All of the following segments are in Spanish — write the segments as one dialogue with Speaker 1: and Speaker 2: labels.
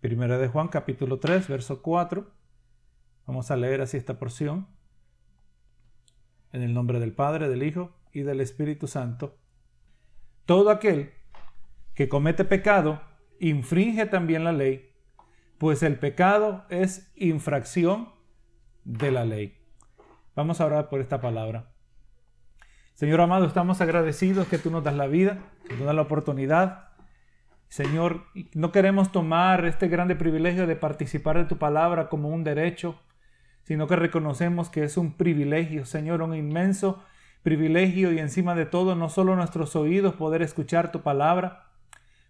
Speaker 1: Primera de Juan capítulo 3, verso 4. Vamos a leer así esta porción. En el nombre del Padre, del Hijo y del Espíritu Santo. Todo aquel que comete pecado infringe también la ley, pues el pecado es infracción de la ley. Vamos a orar por esta palabra. Señor amado, estamos agradecidos que tú nos das la vida, que nos das la oportunidad. Señor, no queremos tomar este grande privilegio de participar de tu palabra como un derecho, sino que reconocemos que es un privilegio, Señor, un inmenso privilegio y encima de todo no solo nuestros oídos poder escuchar tu palabra,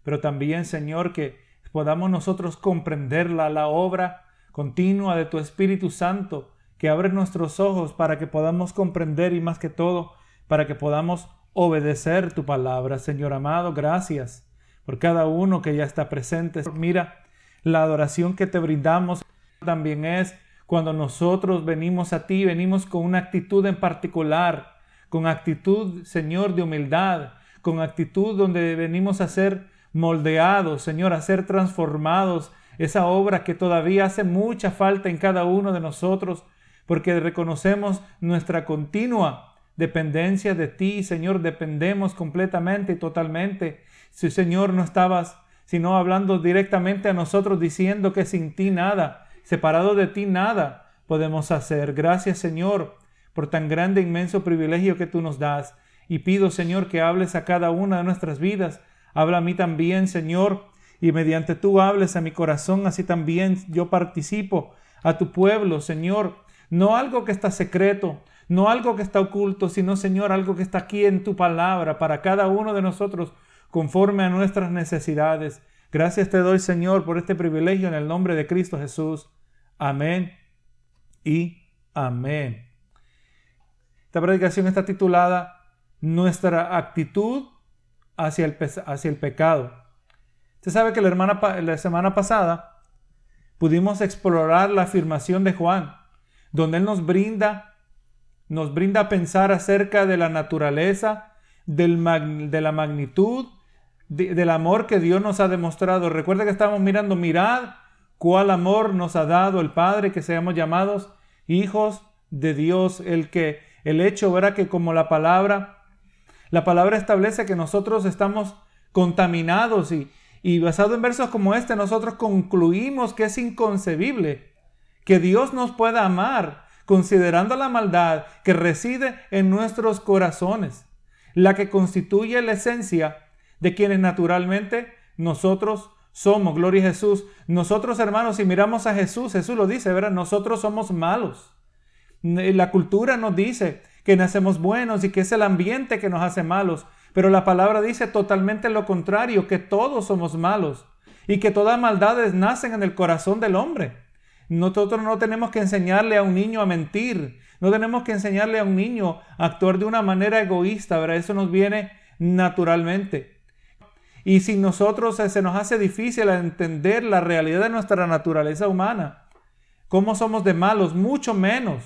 Speaker 1: pero también, Señor, que podamos nosotros comprenderla, la obra continua de tu Espíritu Santo, que abre nuestros ojos para que podamos comprender y más que todo, para que podamos obedecer tu palabra. Señor amado, gracias por cada uno que ya está presente. Mira, la adoración que te brindamos también es cuando nosotros venimos a ti, venimos con una actitud en particular, con actitud, Señor, de humildad, con actitud donde venimos a ser moldeados, Señor, a ser transformados, esa obra que todavía hace mucha falta en cada uno de nosotros, porque reconocemos nuestra continua dependencia de ti, Señor, dependemos completamente y totalmente. Si, Señor, no estabas, sino hablando directamente a nosotros, diciendo que sin ti nada, separado de ti nada podemos hacer. Gracias, Señor, por tan grande, inmenso privilegio que tú nos das. Y pido, Señor, que hables a cada una de nuestras vidas. Habla a mí también, Señor, y mediante tú hables a mi corazón, así también yo participo a tu pueblo, Señor. No algo que está secreto, no algo que está oculto, sino, Señor, algo que está aquí en tu palabra para cada uno de nosotros, conforme a nuestras necesidades. Gracias te doy, Señor, por este privilegio en el nombre de Cristo Jesús. Amén y amén. Esta predicación está titulada Nuestra actitud hacia el, hacia el pecado. Usted sabe que la, la semana pasada pudimos explorar la afirmación de Juan, donde él nos brinda, nos brinda a pensar acerca de la naturaleza, del de la magnitud, del amor que Dios nos ha demostrado. Recuerda que estamos mirando, mirad cuál amor nos ha dado el Padre, que seamos llamados hijos de Dios, el que el hecho, verá que como la palabra, la palabra establece que nosotros estamos contaminados y, y basado en versos como este, nosotros concluimos que es inconcebible que Dios nos pueda amar considerando la maldad que reside en nuestros corazones, la que constituye la esencia de quienes naturalmente nosotros somos. Gloria a Jesús. Nosotros, hermanos, si miramos a Jesús, Jesús lo dice, ¿verdad? Nosotros somos malos. La cultura nos dice que nacemos buenos y que es el ambiente que nos hace malos, pero la palabra dice totalmente lo contrario, que todos somos malos y que todas maldades nacen en el corazón del hombre. Nosotros no tenemos que enseñarle a un niño a mentir, no tenemos que enseñarle a un niño a actuar de una manera egoísta, ¿verdad? Eso nos viene naturalmente. Y si nosotros se nos hace difícil entender la realidad de nuestra naturaleza humana, cómo somos de malos, mucho menos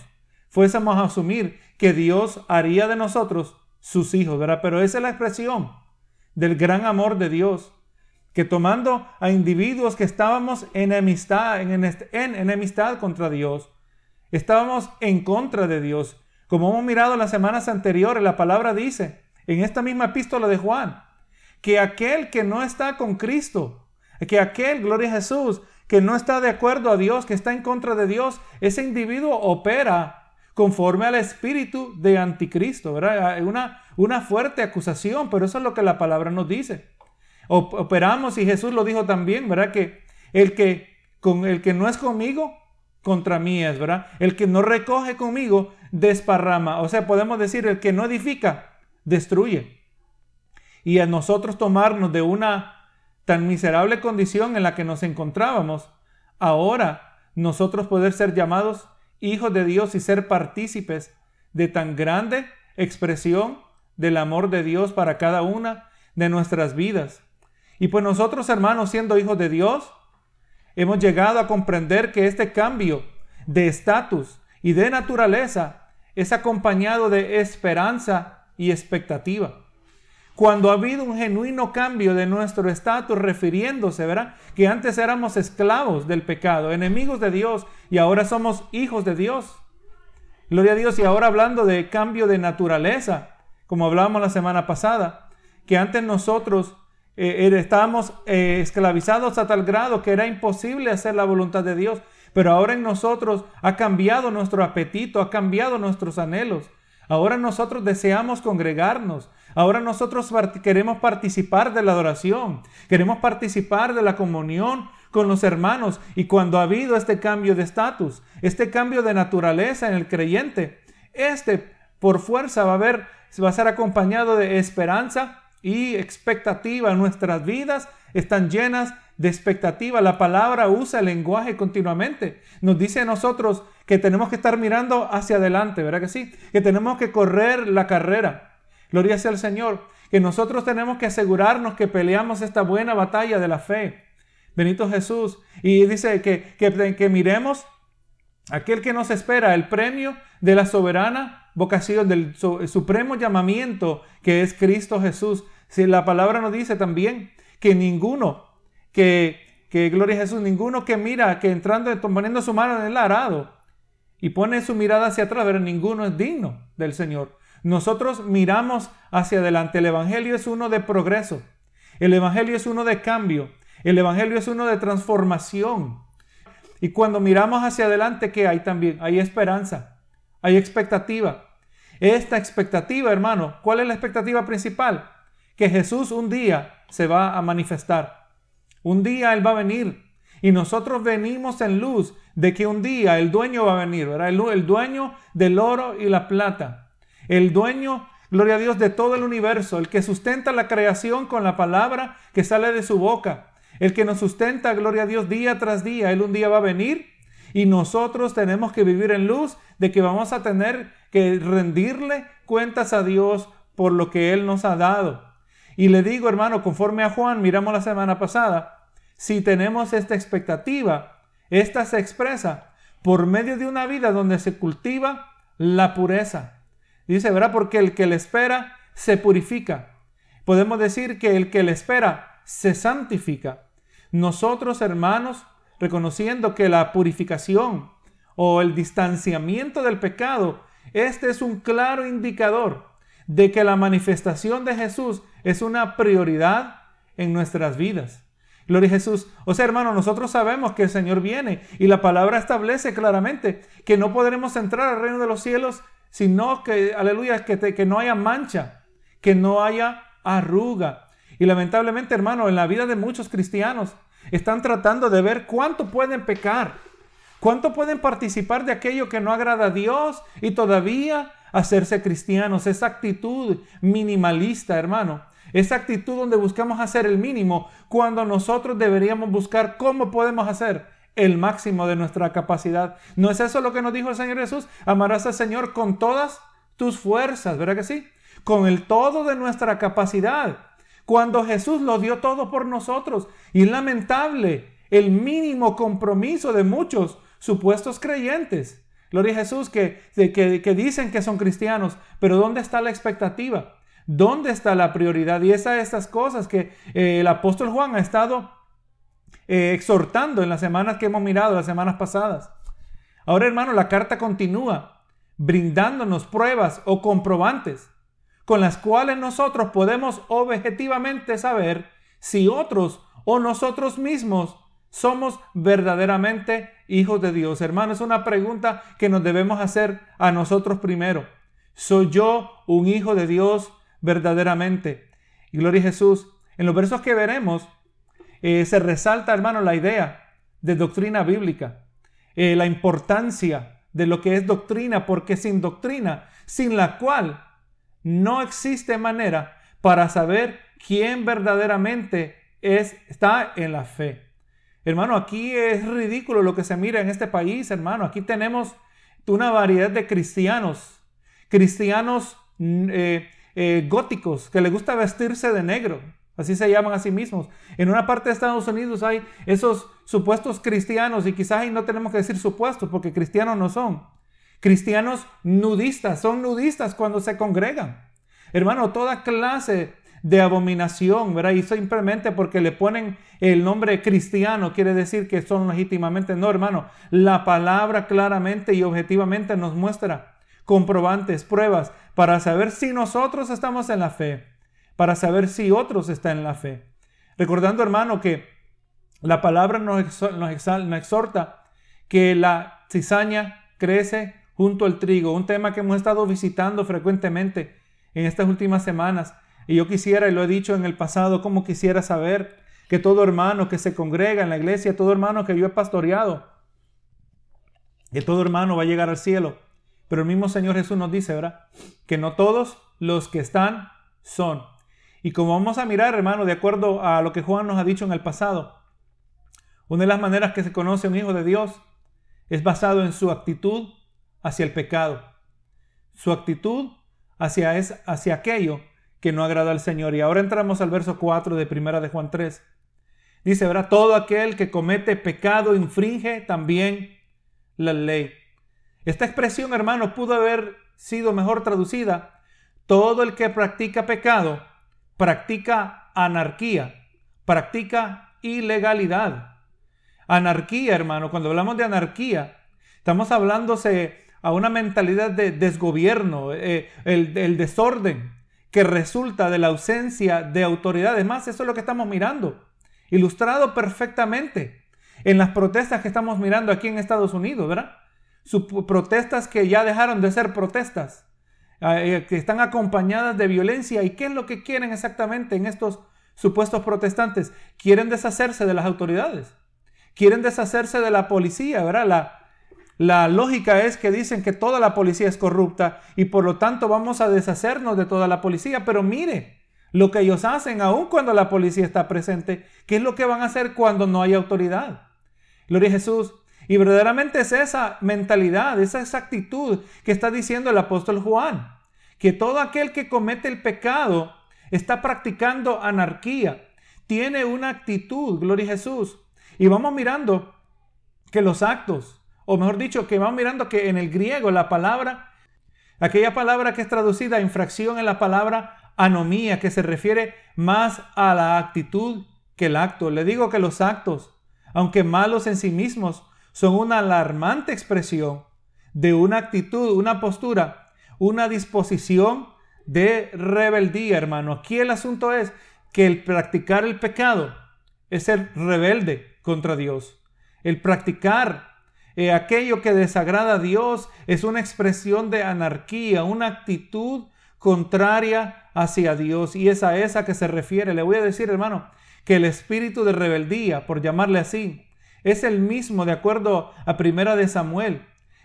Speaker 1: fuésemos a asumir que Dios haría de nosotros sus hijos, ¿verdad? Pero esa es la expresión del gran amor de Dios, que tomando a individuos que estábamos en enemistad, en, en enemistad contra Dios, estábamos en contra de Dios. Como hemos mirado las semanas anteriores, la palabra dice en esta misma epístola de Juan, que aquel que no está con Cristo, que aquel, gloria a Jesús, que no está de acuerdo a Dios, que está en contra de Dios, ese individuo opera conforme al espíritu de anticristo, ¿verdad? Una, una fuerte acusación, pero eso es lo que la palabra nos dice. Operamos y Jesús lo dijo también, ¿verdad? Que el que, con, el que no es conmigo, contra mí es, ¿verdad? El que no recoge conmigo, desparrama. O sea, podemos decir, el que no edifica, destruye. Y a nosotros tomarnos de una tan miserable condición en la que nos encontrábamos, ahora nosotros poder ser llamados hijos de Dios y ser partícipes de tan grande expresión del amor de Dios para cada una de nuestras vidas. Y pues nosotros, hermanos, siendo hijos de Dios, hemos llegado a comprender que este cambio de estatus y de naturaleza es acompañado de esperanza y expectativa. Cuando ha habido un genuino cambio de nuestro estatus, refiriéndose, ¿verdad? Que antes éramos esclavos del pecado, enemigos de Dios, y ahora somos hijos de Dios. Gloria a Dios, y ahora hablando de cambio de naturaleza, como hablábamos la semana pasada, que antes nosotros eh, estábamos eh, esclavizados a tal grado que era imposible hacer la voluntad de Dios, pero ahora en nosotros ha cambiado nuestro apetito, ha cambiado nuestros anhelos. Ahora nosotros deseamos congregarnos, Ahora nosotros queremos participar de la adoración, queremos participar de la comunión con los hermanos. Y cuando ha habido este cambio de estatus, este cambio de naturaleza en el creyente, este por fuerza va a haber, va a ser acompañado de esperanza y expectativa. Nuestras vidas están llenas de expectativa. La palabra usa el lenguaje continuamente. Nos dice a nosotros que tenemos que estar mirando hacia adelante, ¿verdad que sí? Que tenemos que correr la carrera. Gloria sea al Señor. Que nosotros tenemos que asegurarnos que peleamos esta buena batalla de la fe. Benito Jesús. Y dice que, que, miremos aquel que nos espera, el premio de la soberana vocación, del supremo llamamiento que es Cristo Jesús. Si la palabra nos dice también que ninguno, que, que gloria a Jesús, ninguno que mira, que entrando, poniendo su mano en el arado y pone su mirada hacia atrás, pero ninguno es digno del Señor. Nosotros miramos hacia adelante. El Evangelio es uno de progreso. El Evangelio es uno de cambio. El Evangelio es uno de transformación. Y cuando miramos hacia adelante, ¿qué hay también? Hay esperanza, hay expectativa. Esta expectativa, hermano, ¿cuál es la expectativa principal? Que Jesús un día se va a manifestar. Un día Él va a venir. Y nosotros venimos en luz de que un día el dueño va a venir, ¿verdad? El, el dueño del oro y la plata el dueño, gloria a Dios, de todo el universo, el que sustenta la creación con la palabra que sale de su boca, el que nos sustenta, gloria a Dios, día tras día. Él un día va a venir y nosotros tenemos que vivir en luz de que vamos a tener que rendirle cuentas a Dios por lo que Él nos ha dado. Y le digo, hermano, conforme a Juan, miramos la semana pasada, si tenemos esta expectativa, esta se expresa por medio de una vida donde se cultiva la pureza. Dice, ¿verdad? Porque el que le espera se purifica. Podemos decir que el que le espera se santifica. Nosotros, hermanos, reconociendo que la purificación o el distanciamiento del pecado, este es un claro indicador de que la manifestación de Jesús es una prioridad en nuestras vidas. Gloria a Jesús. O sea, hermano, nosotros sabemos que el Señor viene y la palabra establece claramente que no podremos entrar al reino de los cielos sino que, aleluya, que, que no haya mancha, que no haya arruga. Y lamentablemente, hermano, en la vida de muchos cristianos están tratando de ver cuánto pueden pecar, cuánto pueden participar de aquello que no agrada a Dios y todavía hacerse cristianos. Esa actitud minimalista, hermano. Esa actitud donde buscamos hacer el mínimo cuando nosotros deberíamos buscar cómo podemos hacer el máximo de nuestra capacidad. ¿No es eso lo que nos dijo el Señor Jesús? Amarás al Señor con todas tus fuerzas, ¿verdad que sí? Con el todo de nuestra capacidad. Cuando Jesús lo dio todo por nosotros. Y es lamentable el mínimo compromiso de muchos supuestos creyentes. Gloria a Jesús que, que, que dicen que son cristianos, pero ¿dónde está la expectativa? ¿Dónde está la prioridad? Y esas estas cosas que eh, el apóstol Juan ha estado eh, exhortando en las semanas que hemos mirado, las semanas pasadas. Ahora, hermano, la carta continúa brindándonos pruebas o comprobantes con las cuales nosotros podemos objetivamente saber si otros o nosotros mismos somos verdaderamente hijos de Dios. Hermano, es una pregunta que nos debemos hacer a nosotros primero. ¿Soy yo un hijo de Dios verdaderamente? Y gloria a Jesús. En los versos que veremos, eh, se resalta, hermano, la idea de doctrina bíblica, eh, la importancia de lo que es doctrina, porque sin doctrina, sin la cual no existe manera para saber quién verdaderamente es, está en la fe. Hermano, aquí es ridículo lo que se mira en este país, hermano. Aquí tenemos una variedad de cristianos, cristianos mm, eh, góticos, que les gusta vestirse de negro, Así se llaman a sí mismos. En una parte de Estados Unidos hay esos supuestos cristianos, y quizás ahí no tenemos que decir supuestos, porque cristianos no son. Cristianos nudistas, son nudistas cuando se congregan. Hermano, toda clase de abominación, ¿verdad? Y simplemente porque le ponen el nombre cristiano quiere decir que son legítimamente. No, hermano, la palabra claramente y objetivamente nos muestra comprobantes, pruebas, para saber si nosotros estamos en la fe, para saber si otros están en la fe. Recordando, hermano, que la palabra nos, exhorta que la cizaña crece junto al trigo, un tema que hemos estado visitando frecuentemente en estas últimas semanas. Y yo quisiera, y lo he dicho en el pasado, como quisiera saber que todo hermano que se congrega en la iglesia, todo hermano que yo he pastoreado, que todo hermano va a llegar al cielo. Pero el mismo Señor Jesús nos dice, ¿verdad? Que no todos los que están son. Y como vamos a mirar, hermano, de acuerdo a lo que Juan nos ha dicho en el pasado, una de las maneras que se conoce un hijo de Dios es basado en su actitud hacia el pecado, su actitud hacia, es, hacia aquello que no agrada al Señor. Y ahora entramos al verso 4 de Primera de Juan 3. Dice, verá, todo aquel que comete pecado infringe también la ley. Esta expresión, hermano, pudo haber sido mejor traducida. Todo el que practica pecado practica anarquía, practica ilegalidad. Anarquía, hermano, cuando hablamos de anarquía, estamos hablándose a una mentalidad de desgobierno, eh, el, desorden que resulta de la ausencia de autoridad. Además, eso es lo que estamos mirando, ilustrado perfectamente en las protestas que estamos mirando aquí en Estados Unidos, ¿verdad? protestas que ya dejaron de ser protestas, eh, que están acompañadas de violencia. ¿Y qué es lo que quieren exactamente en estos supuestos protestantes? Quieren deshacerse de las autoridades, quieren deshacerse de la policía, ¿verdad? La, la lógica es que dicen que toda la policía es corrupta y por lo tanto vamos a deshacernos de toda la policía. Pero mire lo que ellos hacen aun cuando la policía está presente. ¿Qué es lo que van a hacer cuando no hay autoridad? Gloria a Jesús. Y verdaderamente es esa mentalidad, esa, esa actitud que está diciendo el apóstol Juan. Que todo aquel que comete el pecado está practicando anarquía. Tiene una actitud, gloria a Jesús. Y vamos mirando que los actos o mejor dicho, que vamos mirando que en el griego la palabra, aquella palabra que es traducida a infracción es la palabra anomía, que se refiere más a la actitud que el acto. Le digo que los actos, aunque malos en sí mismos, son una alarmante expresión de una actitud, una postura, una disposición de rebeldía, hermano. Aquí el asunto es que el practicar el pecado es ser rebelde contra Dios. El practicar eh, aquello que desagrada a Dios es una expresión de anarquía, una actitud contraria hacia Dios. Y es a esa que se refiere. Le voy a decir, hermano, que el espíritu de rebeldía, por llamarle así, es el mismo de acuerdo a Primera de Samuel.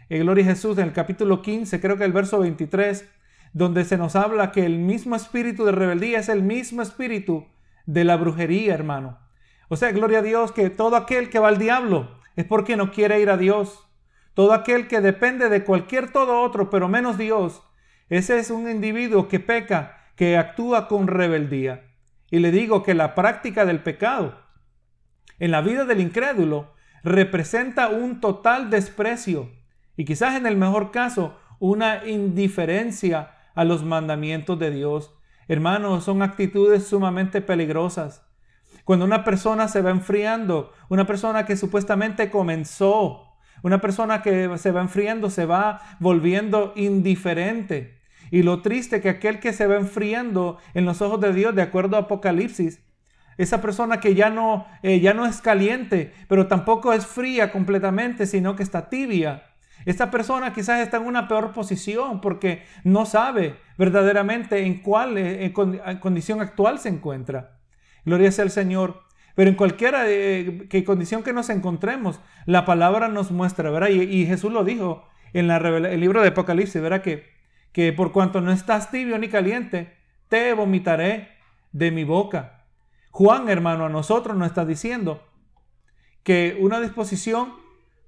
Speaker 1: En Gloria a Jesús, en el capítulo 15, creo que el verso 23, donde se nos habla que el mismo espíritu de rebeldía es el mismo espíritu de la brujería, hermano. O sea, gloria a Dios que todo aquel que va al diablo es porque no quiere ir a Dios. Todo aquel que depende de cualquier todo otro, pero menos Dios, ese es un individuo que peca, que actúa con rebeldía. Y le digo que la práctica del pecado en la vida del incrédulo representa un total desprecio y quizás en el mejor caso una indiferencia a los mandamientos de Dios. Hermanos, son actitudes sumamente peligrosas. Cuando una persona se va enfriando, una persona que supuestamente comenzó, una persona que se va enfriando, se va volviendo indiferente. Y lo triste que aquel que se va enfriando en los ojos de Dios, de acuerdo a Apocalipsis, esa persona que ya no, eh, ya no es caliente, pero tampoco es fría completamente, sino que está tibia. Esta persona quizás está en una peor posición porque no sabe verdaderamente en cuál eh, condición actual se encuentra. Gloria sea al Señor. Pero en cualquier eh, condición que nos encontremos, la palabra nos muestra, ¿verdad? Y, Jesús lo dijo en el libro de Apocalipsis, ¿verdad? Que, que por cuanto no estás tibio ni caliente, te vomitaré de mi boca. Juan, hermano, a nosotros nos está diciendo que una disposición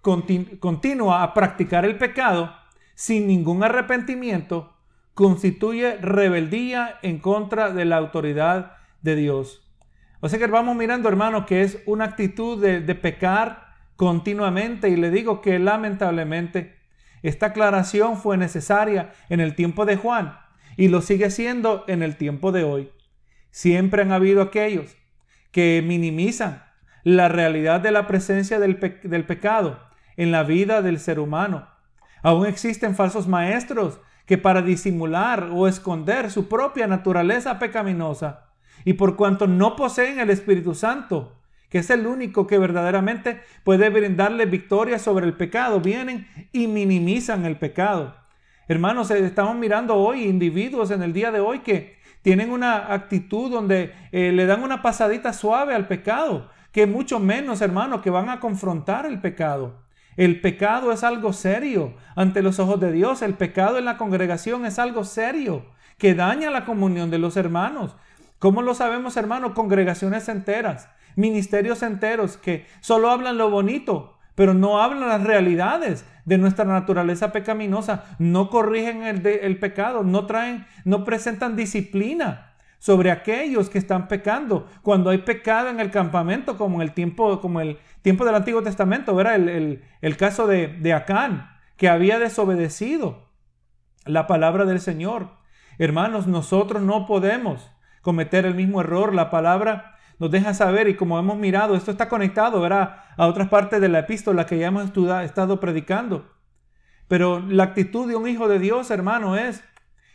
Speaker 1: continua a practicar el pecado sin ningún arrepentimiento constituye rebeldía en contra de la autoridad de Dios. O sea que vamos mirando, hermano, que es una actitud de, pecar continuamente y le digo que lamentablemente esta aclaración fue necesaria en el tiempo de Juan y lo sigue siendo en el tiempo de hoy. Siempre han habido aquellos que minimizan la realidad de la presencia del, del pecado en la vida del ser humano. Aún existen falsos maestros que para disimular o esconder su propia naturaleza pecaminosa y por cuanto no poseen el Espíritu Santo, que es el único que verdaderamente puede brindarle victoria sobre el pecado, vienen y minimizan el pecado. Hermanos, eh, estamos mirando hoy individuos en el día de hoy que tienen una actitud donde eh, le dan una pasadita suave al pecado, que mucho menos, hermanos, que van a confrontar el pecado. El pecado es algo serio ante los ojos de Dios. El pecado en la congregación es algo serio que daña la comunión de los hermanos. ¿Cómo lo sabemos, hermanos? Congregaciones enteras, ministerios enteros que solo hablan lo bonito, pero no hablan las realidades de nuestra naturaleza pecaminosa, no corrigen el, el pecado, no traen, no presentan disciplina sobre aquellos que están pecando. Cuando hay pecado en el campamento, como en el tiempo, como el tiempo del Antiguo Testamento, era el, el, caso de, de Acán, que había desobedecido la palabra del Señor. Hermanos, nosotros no podemos cometer el mismo error. La palabra nos deja saber y como hemos mirado, esto está conectado ¿verdad? a otras partes de la epístola que ya hemos estado predicando. Pero la actitud de un hijo de Dios, hermano, es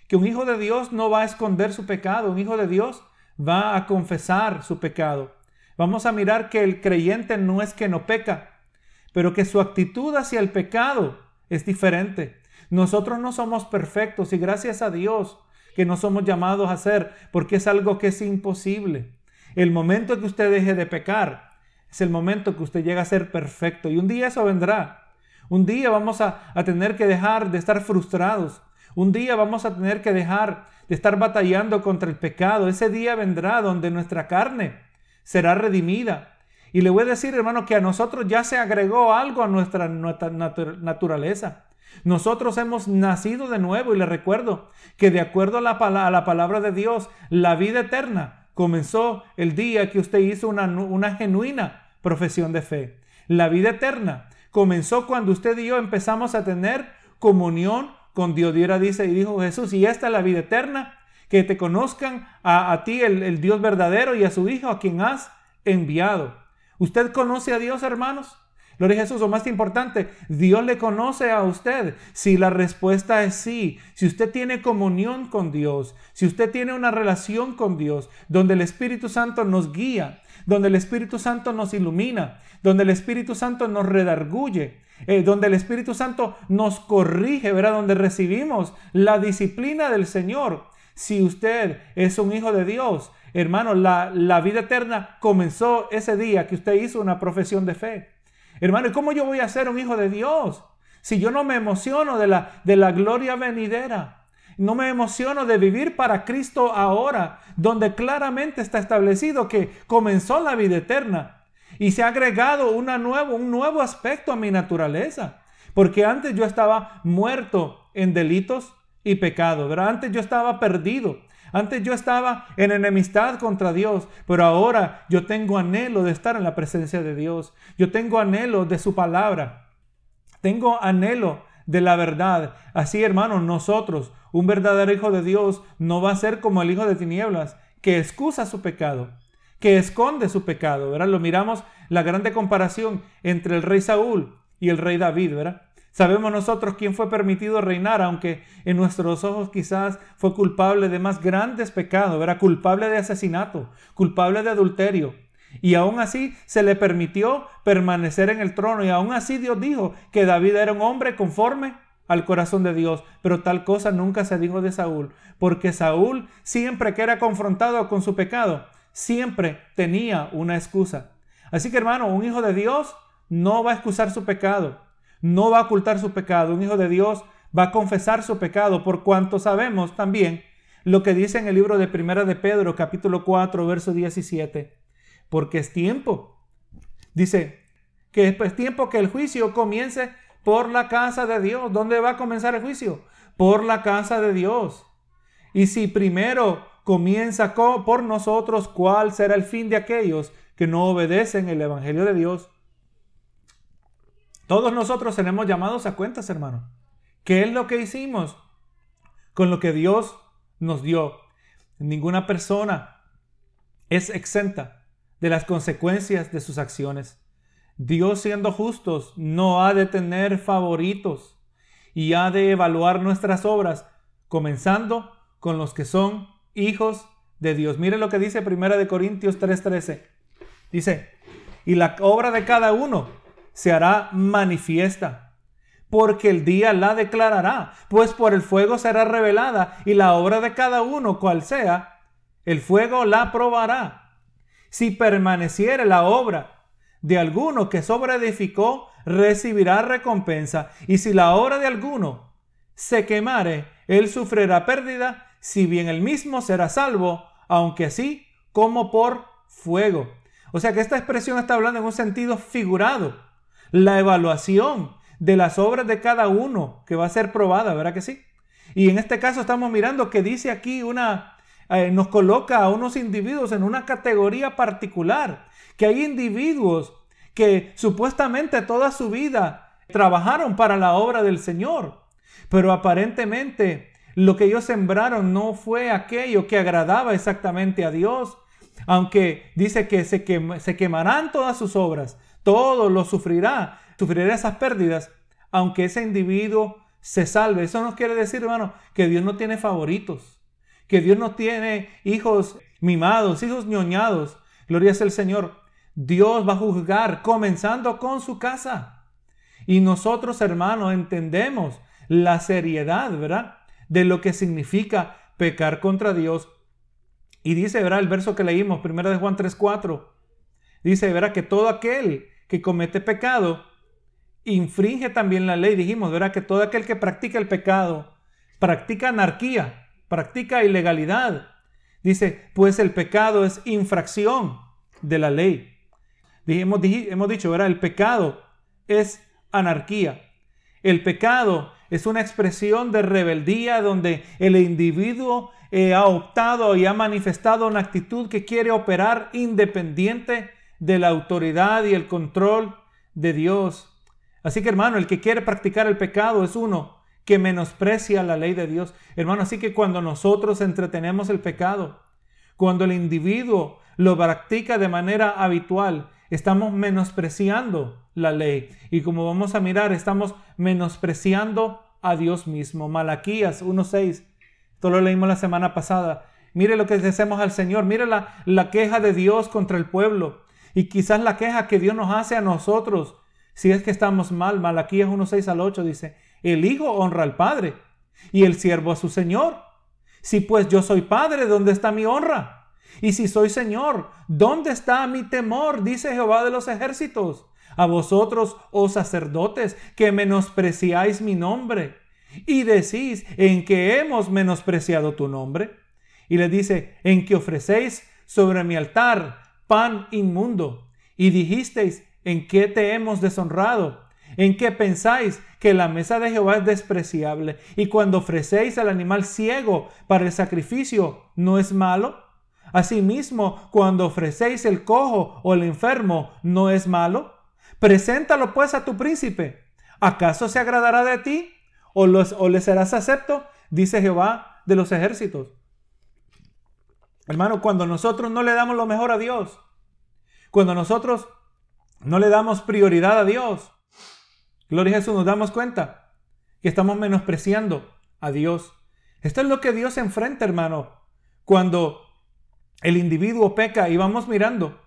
Speaker 1: que un hijo de Dios no va a esconder su pecado, un hijo de Dios va a confesar su pecado. Vamos a mirar que el creyente no es que no peca, pero que su actitud hacia el pecado es diferente. Nosotros no somos perfectos y gracias a Dios que no somos llamados a ser, porque es algo que es imposible. El momento que usted deje de pecar es el momento que usted llega a ser perfecto y un día eso vendrá. Un día vamos a, a tener que dejar de estar frustrados un día vamos a tener que dejar de estar batallando contra el pecado. Ese día vendrá donde nuestra carne será redimida. Y le voy a decir, hermano, que a nosotros ya se agregó algo a nuestra naturaleza. Nosotros hemos nacido de nuevo y le recuerdo que de acuerdo a la, palabra de Dios, la vida eterna comenzó el día que usted hizo una, una genuina profesión de fe. La vida eterna comenzó cuando usted y yo empezamos a tener comunión con Dios. Dice y dijo Jesús, y esta es la vida eterna, que te conozcan a, ti el, el Dios verdadero y a su Hijo a quien has enviado. ¿Usted conoce a Dios, hermanos? Lo de Jesús, o más importante, Dios le conoce a usted. Si la respuesta es sí, si usted tiene comunión con Dios, si usted tiene una relación con Dios, donde el Espíritu Santo nos guía, donde el Espíritu Santo nos ilumina, donde el Espíritu Santo nos redarguye, eh, donde el Espíritu Santo nos corrige, ¿verdad? Donde recibimos la disciplina del Señor. Si usted es un hijo de Dios, hermano, la, la vida eterna comenzó ese día que usted hizo una profesión de fe. Hermano, ¿y cómo yo voy a ser un hijo de Dios? Si yo no me emociono de la, de la gloria venidera. No me emociono de vivir para Cristo ahora, donde claramente está establecido que comenzó la vida eterna. Y se ha agregado una nuevo, un nuevo aspecto a mi naturaleza. Porque antes yo estaba muerto en delitos y pecados. Antes yo estaba perdido. Antes yo estaba en enemistad contra Dios, pero ahora yo tengo anhelo de estar en la presencia de Dios. Yo tengo anhelo de su palabra. Tengo anhelo de la verdad. Así, hermanos, nosotros, un verdadero hijo de Dios, no va a ser como el hijo de tinieblas, que excusa su pecado, que esconde su pecado, ¿verdad? Lo miramos la grande comparación entre el rey Saúl y el rey David, ¿verdad? Sabemos nosotros quién fue permitido reinar, aunque en nuestros ojos quizás fue culpable de más grandes pecados, ¿verdad? Culpable de asesinato, culpable de adulterio. Y aún así se le permitió permanecer en el trono y aún así Dios dijo que David era un hombre conforme al corazón de Dios, pero tal cosa nunca se dijo de Saúl, porque Saúl siempre que era confrontado con su pecado, siempre tenía una excusa. Así que hermano, un hijo de Dios no va a excusar su pecado, no va a ocultar su pecado. Un hijo de Dios va a confesar su pecado por cuanto sabemos también lo que dice en el libro de Primera de Pedro, capítulo 4, verso 17. Porque es tiempo. Dice que es tiempo que el juicio comience por la casa de Dios. ¿Dónde va a comenzar el juicio? Por la casa de Dios. Y si primero comienza por nosotros cuál será el fin de aquellos que no obedecen el Evangelio de Dios. Todos nosotros seremos llamados a cuentas, hermano. ¿Qué es lo que hicimos con lo que Dios nos dio? Ninguna persona es exenta de las consecuencias de sus acciones. Dios siendo justos no ha de tener favoritos y ha de evaluar nuestras obras, comenzando con los que son hijos de Dios. Mire lo que dice 1 de Corintios 3:13. Dice, "Y la obra de cada uno se hará manifiesta, porque el día la declarará, pues por el fuego será revelada, y la obra de cada uno, cual sea, el fuego la probará. Si permaneciere la obra de alguno que sobreedificó, recibirá recompensa, y si la obra de alguno se quemare, él sufrirá pérdida, si bien el mismo será salvo, aunque así como por fuego. O sea que esta expresión está hablando en un sentido figurado. La evaluación de las obras de cada uno que va a ser probada, ¿verdad que sí? Y en este caso estamos mirando que dice aquí una, eh, nos coloca a unos individuos en una categoría particular, que hay individuos que supuestamente toda su vida trabajaron para la obra del Señor, pero aparentemente lo que ellos sembraron no fue aquello que agradaba exactamente a Dios, aunque dice que se, se quemarán todas sus obras, todo lo sufrirá, sufrirá esas pérdidas, aunque ese individuo se salve. Eso no quiere decir, hermano, que Dios no tiene favoritos, que Dios no tiene hijos mimados, hijos ñoñados. Gloria es el Señor. Dios va a juzgar comenzando con su casa. Y nosotros, hermanos, entendemos la seriedad, ¿verdad? De lo que significa pecar contra Dios. Y dice, ¿verdad? El verso que leímos, 1 de Juan 3:4. Dice, ¿verdad? Que todo aquel que comete pecado infringe también la ley. Dijimos, ¿verdad? Que todo aquel que practica el pecado practica anarquía, practica ilegalidad. Dice, pues el pecado es infracción de la ley. Dijimos, hemos dicho, ¿verdad? El pecado es anarquía. El pecado es una expresión de rebeldía donde el individuo eh, ha optado y ha manifestado una actitud que quiere operar independiente de la autoridad y el control de Dios. Así que hermano, el que quiere practicar el pecado es uno que menosprecia la ley de Dios. Hermano, así que cuando nosotros entretenemos el pecado, cuando el individuo lo practica de manera habitual, estamos menospreciando la ley. Y como vamos a mirar, estamos menospreciando a Dios mismo. Malaquías 1.6. Esto lo leímos la semana pasada. Mire lo que decimos al Señor. Mire la, la queja de Dios contra el pueblo. Y quizás la queja que Dios nos hace a nosotros, si es que estamos mal, Malaquías 1.6 al 8 dice, el Hijo honra al Padre y el siervo a su Señor. Si pues yo soy Padre, ¿dónde está mi honra? Y si soy Señor, ¿dónde está mi temor? Dice Jehová de los ejércitos. A vosotros, oh sacerdotes, que menospreciáis mi nombre y decís en que hemos menospreciado tu nombre. Y le dice, en que ofrecéis sobre mi altar pan inmundo. Y dijisteis, ¿en qué te hemos deshonrado? ¿En qué pensáis que la mesa de Jehová es despreciable? Y cuando ofrecéis al animal ciego para el sacrificio, ¿no es malo? Asimismo, cuando ofrecéis el cojo o el enfermo, ¿no es malo? Preséntalo pues a tu príncipe. ¿Acaso se agradará de ti? ¿O, los, o le serás acepto? Dice Jehová de los ejércitos. Hermano, cuando nosotros no le damos lo mejor a Dios, cuando nosotros no le damos prioridad a Dios, gloria a Jesús, nos damos cuenta que estamos menospreciando a Dios. Esto es lo que Dios enfrenta, hermano, cuando el individuo peca y vamos mirando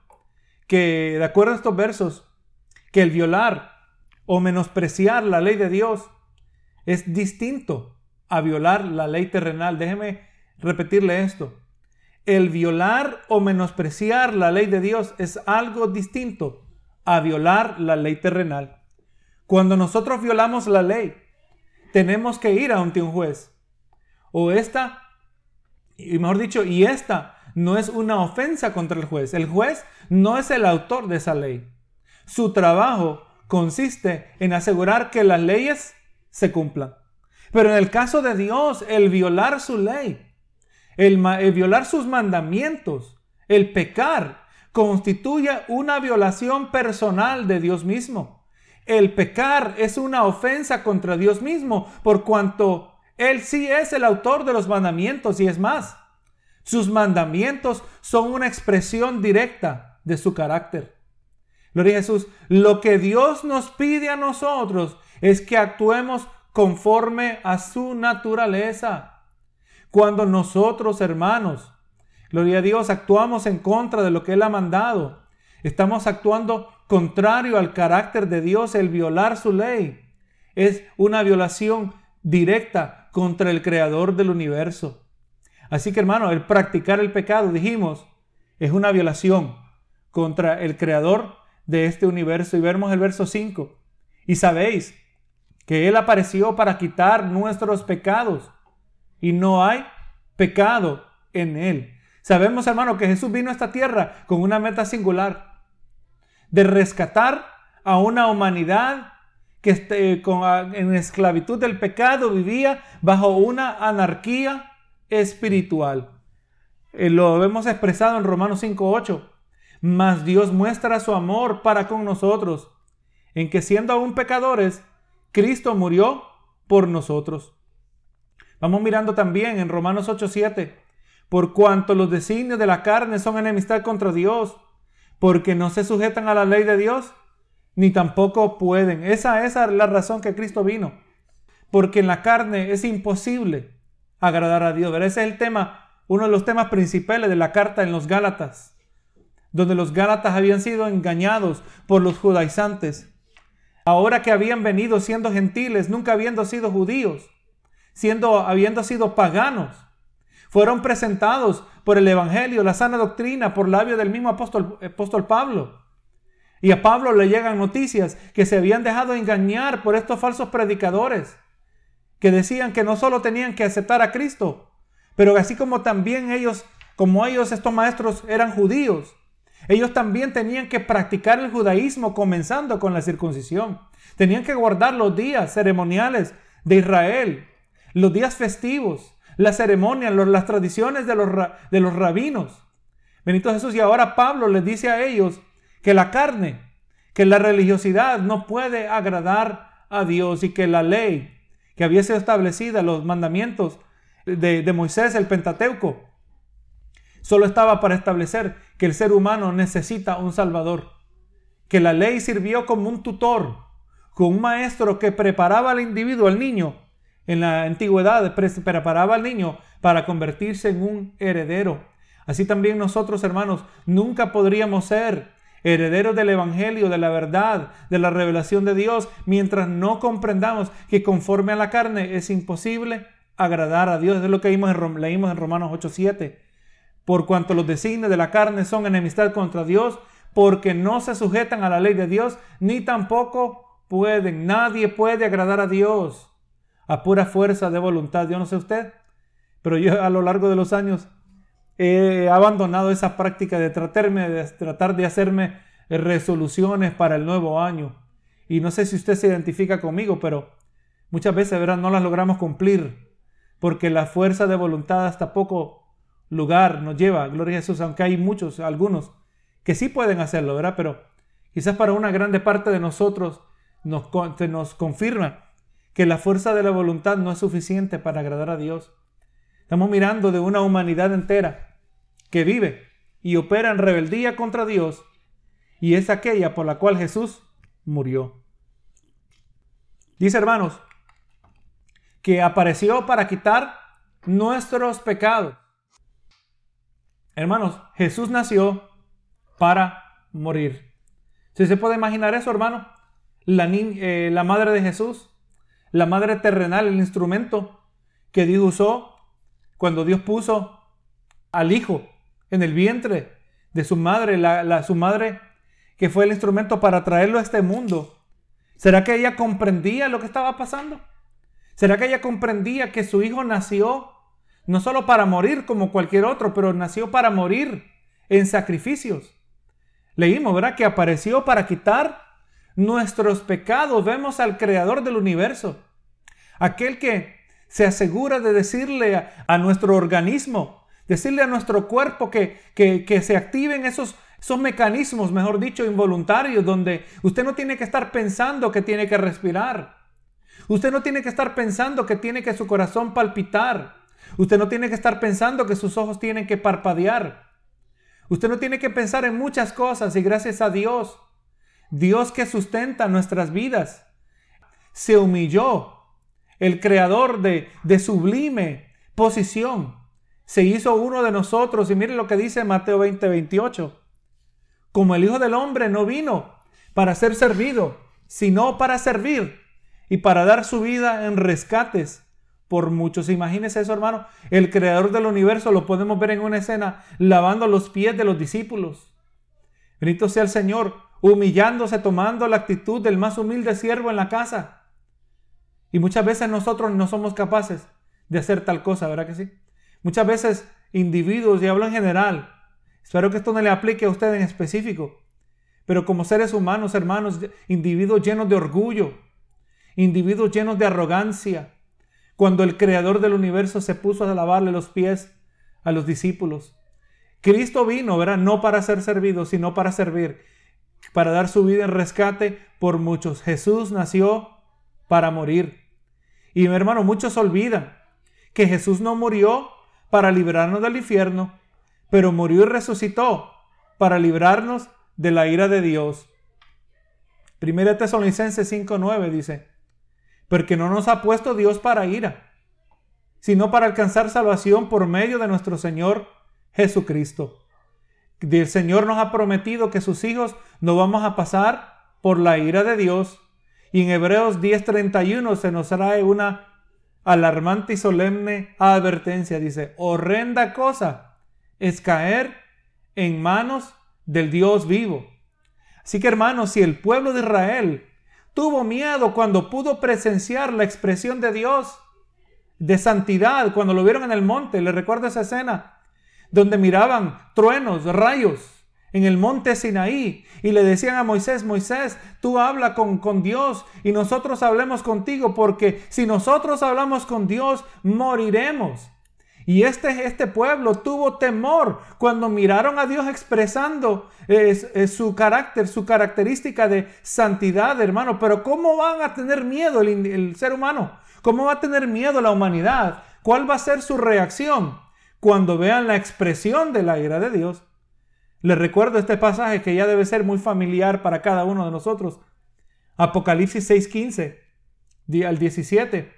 Speaker 1: que, de acuerdo a estos versos, que el violar o menospreciar la ley de Dios es distinto a violar la ley terrenal. Déjeme repetirle esto el violar o menospreciar la ley de Dios es algo distinto a violar la ley terrenal. Cuando nosotros violamos la ley, tenemos que ir ante un juez. O esta, y mejor dicho, y esta no es una ofensa contra el juez. El juez no es el autor de esa ley. Su trabajo consiste en asegurar que las leyes se cumplan. Pero en el caso de Dios, el violar su ley el, violar sus mandamientos, el pecar, constituye una violación personal de Dios mismo. El pecar es una ofensa contra Dios mismo, por cuanto Él sí es el autor de los mandamientos y es más. Sus mandamientos son una expresión directa de su carácter. Gloria a Jesús. Lo que Dios nos pide a nosotros es que actuemos conforme a su naturaleza. Cuando nosotros, hermanos, gloria a Dios, actuamos en contra de lo que Él ha mandado, estamos actuando contrario al carácter de Dios, el violar su ley. Es una violación directa contra el creador del universo. Así que hermano, el practicar el pecado, dijimos, es una violación contra el creador de este universo. Y vemos el verso 5. Y sabéis que Él apareció para quitar nuestros pecados y no hay pecado en Él. Sabemos, hermano, que Jesús vino a esta tierra con una meta singular de rescatar a una humanidad que este, en esclavitud del pecado vivía bajo una anarquía espiritual. Eh, lo vemos expresado en Romanos 5.8. Mas Dios muestra su amor para con nosotros, en que siendo aún pecadores, Cristo murió por nosotros. Vamos mirando también en Romanos 8:7, por cuanto los designios de la carne son enemistad contra Dios, porque no se sujetan a la ley de Dios, ni tampoco pueden. Esa, esa es la razón que Cristo vino, porque en la carne es imposible agradar a Dios. Ese es el tema, uno de los temas principales de la carta en los Gálatas, donde los Gálatas habían sido engañados por los judaizantes ahora que habían venido siendo gentiles, nunca habiendo sido judíos, siendo, habiendo sido paganos, fueron presentados por el Evangelio, la sana doctrina, por labio del mismo apóstol Pablo. Y a Pablo le llegan noticias que se habían dejado engañar por estos falsos predicadores, que decían que no solo tenían que aceptar a Cristo, pero así como también ellos, como ellos, estos maestros eran judíos, ellos también tenían que practicar el judaísmo comenzando con la circuncisión. Tenían que guardar los días ceremoniales de Israel, los días festivos, las ceremonias, las tradiciones de los, de los rabinos. Benito Jesús, y ahora Pablo les dice a ellos que la carne, que la religiosidad no puede agradar a Dios y que la ley que había sido establecida, los mandamientos de, de Moisés, el Pentateuco, solo estaba para establecer que el ser humano necesita un Salvador, que la ley sirvió como un tutor, como un maestro que preparaba al individuo, al niño, en la antigüedad preparaba al niño para convertirse en un heredero. Así también nosotros, hermanos, nunca podríamos ser herederos del Evangelio, de la verdad, de la revelación de Dios, mientras no comprendamos que conforme a la carne es imposible agradar a Dios. Es lo que leímos en, leímos en Romanos 8.7 por cuanto los designios de la carne son enemistad contra Dios, porque no se sujetan a la ley de Dios, ni tampoco pueden. Nadie puede agradar a Dios a pura fuerza de voluntad. Yo no sé usted, pero yo a lo largo de los años he abandonado esa práctica de tratarme, de tratar de hacerme resoluciones para el nuevo año. Y no sé si usted se identifica conmigo, pero muchas veces, ¿verdad? No las logramos cumplir porque la fuerza de voluntad hasta poco lugar nos lleva, gloria a Jesús, aunque hay muchos, algunos, que sí pueden hacerlo, ¿verdad? Pero quizás para una grande parte de nosotros nos, nos confirma que la fuerza de la voluntad no es suficiente para agradar a Dios. Estamos mirando de una humanidad entera que vive y opera en rebeldía contra Dios y es aquella por la cual Jesús murió. Dice hermanos, que apareció para quitar nuestros pecados. Hermanos, Jesús nació para morir. Si se puede imaginar eso, hermano, la, eh, la madre de Jesús, la madre terrenal, el instrumento que Dios usó cuando Dios puso al Hijo en el vientre de su madre, la, su madre que fue el instrumento para traerlo a este mundo. ¿Será que ella comprendía lo que estaba pasando? ¿Será que ella comprendía que su hijo nació no solo para morir como cualquier otro, pero nació para morir en sacrificios. Leímos, ¿verdad? Que apareció para quitar nuestros pecados. Vemos al creador del universo, aquel que se asegura de decirle a, nuestro organismo, decirle a nuestro cuerpo que, que, se activen esos, esos mecanismos, mejor dicho, involuntarios, donde usted no tiene que estar pensando que tiene que respirar. Usted no tiene que estar pensando que tiene que su corazón palpitar. Usted no tiene que estar pensando que sus ojos tienen que parpadear. Usted no tiene que pensar en muchas cosas y gracias a Dios, Dios que sustenta nuestras vidas, se humilló. El creador de, de sublime posición se hizo uno de nosotros. Y mire lo que dice Mateo 20, 28. Como el Hijo del Hombre no vino para ser servido, sino para servir y para dar su vida en rescates por muchos. Imagínese eso, hermano. El creador del universo lo podemos ver en una escena lavando los pies de los discípulos. Bendito sea el Señor, humillándose, tomando la actitud del más humilde siervo en la casa. Y muchas veces nosotros no somos capaces de hacer tal cosa, ¿verdad que sí? Muchas veces individuos, y hablo en general, espero que esto no le aplique a usted en específico, pero como seres humanos, hermanos, individuos llenos de orgullo, individuos llenos de arrogancia, cuando el creador del universo se puso a lavarle los pies a los discípulos. Cristo vino, ¿verdad? No para ser servido, sino para servir, para dar su vida en rescate por muchos. Jesús nació para morir. Y mi hermano, muchos olvidan que Jesús no murió para librarnos del infierno, pero murió y resucitó para librarnos de la ira de Dios. Primera Tesalonicenses 5:9 dice, porque no nos ha puesto Dios para ira, sino para alcanzar salvación por medio de nuestro Señor Jesucristo. El Señor nos ha prometido que sus hijos no vamos a pasar por la ira de Dios. Y en Hebreos 10:31 se nos trae una alarmante y solemne advertencia. Dice, horrenda cosa es caer en manos del Dios vivo. Así que hermanos, si el pueblo de Israel tuvo miedo cuando pudo presenciar la expresión de Dios de santidad, cuando lo vieron en el monte, le recuerdo esa escena, donde miraban truenos, rayos en el monte Sinaí y le decían a Moisés, Moisés, tú habla con, con Dios y nosotros hablemos contigo, porque si nosotros hablamos con Dios, moriremos. Y este, este pueblo tuvo temor cuando miraron a Dios expresando su carácter, su característica de santidad, hermano. Pero ¿cómo van a tener miedo el, el ser humano? ¿Cómo va a tener miedo la humanidad? ¿Cuál va a ser su reacción cuando vean la expresión de la ira de Dios? Les recuerdo este pasaje que ya debe ser muy familiar para cada uno de nosotros. Apocalipsis 6:15 al 17